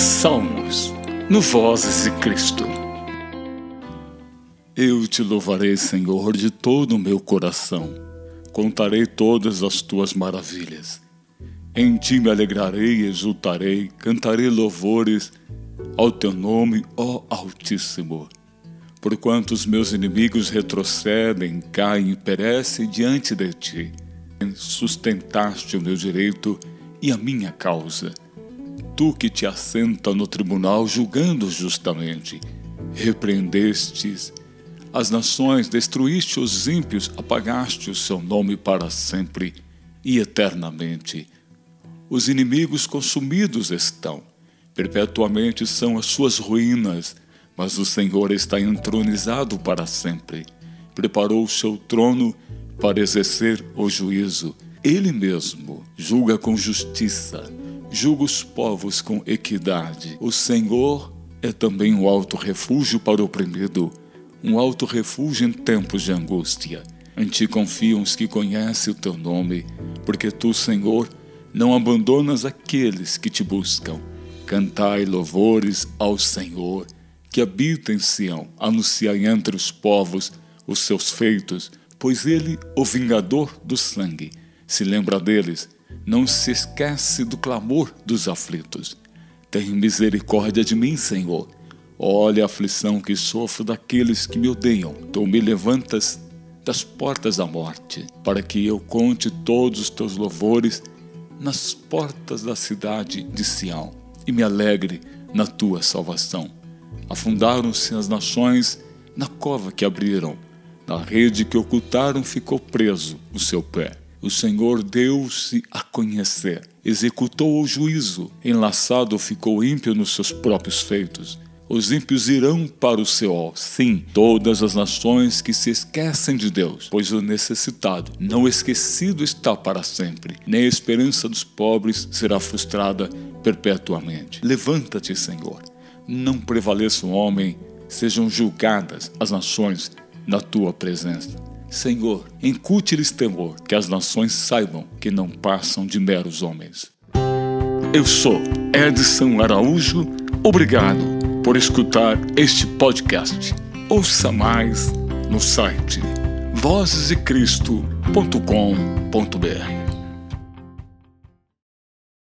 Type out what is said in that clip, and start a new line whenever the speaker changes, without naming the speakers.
Salmos, no Vozes de Cristo. Eu te louvarei, Senhor, de todo o meu coração. Contarei todas as tuas maravilhas. Em ti me alegrarei exultarei, cantarei louvores ao teu nome, ó Altíssimo. Porquanto os meus inimigos retrocedem, caem e perecem diante de ti, sustentaste o meu direito e a minha causa tu que te assenta no tribunal julgando justamente. Repreendestes as nações, destruíste os ímpios, apagaste o seu nome para sempre e eternamente. Os inimigos consumidos estão, perpetuamente são as suas ruínas, mas o Senhor está entronizado para sempre. Preparou o seu trono para exercer o juízo. Ele mesmo julga com justiça julga os povos com equidade. O Senhor é também um alto refúgio para o oprimido, um alto refúgio em tempos de angústia. Em ti confiam os que conhecem o teu nome, porque tu, Senhor, não abandonas aqueles que te buscam. Cantai louvores ao Senhor, que habita em Sião, anunciai entre os povos os seus feitos, pois ele, o vingador do sangue, se lembra deles não se esquece do clamor dos aflitos. Tem misericórdia de mim, Senhor. Olha a aflição que sofro daqueles que me odeiam. Tu me levantas das portas da morte, para que eu conte todos os teus louvores nas portas da cidade de Sião e me alegre na tua salvação. Afundaram-se as nações na cova que abriram, na rede que ocultaram ficou preso o seu pé o Senhor deu-se a conhecer, executou o juízo, enlaçado ficou ímpio nos seus próprios feitos. Os ímpios irão para o Seol, sim, todas as nações que se esquecem de Deus, pois o necessitado, não esquecido, está para sempre, nem a esperança dos pobres será frustrada perpetuamente. Levanta-te, Senhor, não prevaleça o homem, sejam julgadas as nações na tua presença. Senhor, incute-lhes temor, que as nações saibam que não passam de meros homens. Eu sou Edson Araújo, obrigado por escutar este podcast. Ouça mais no site vozesdecristo.com.br.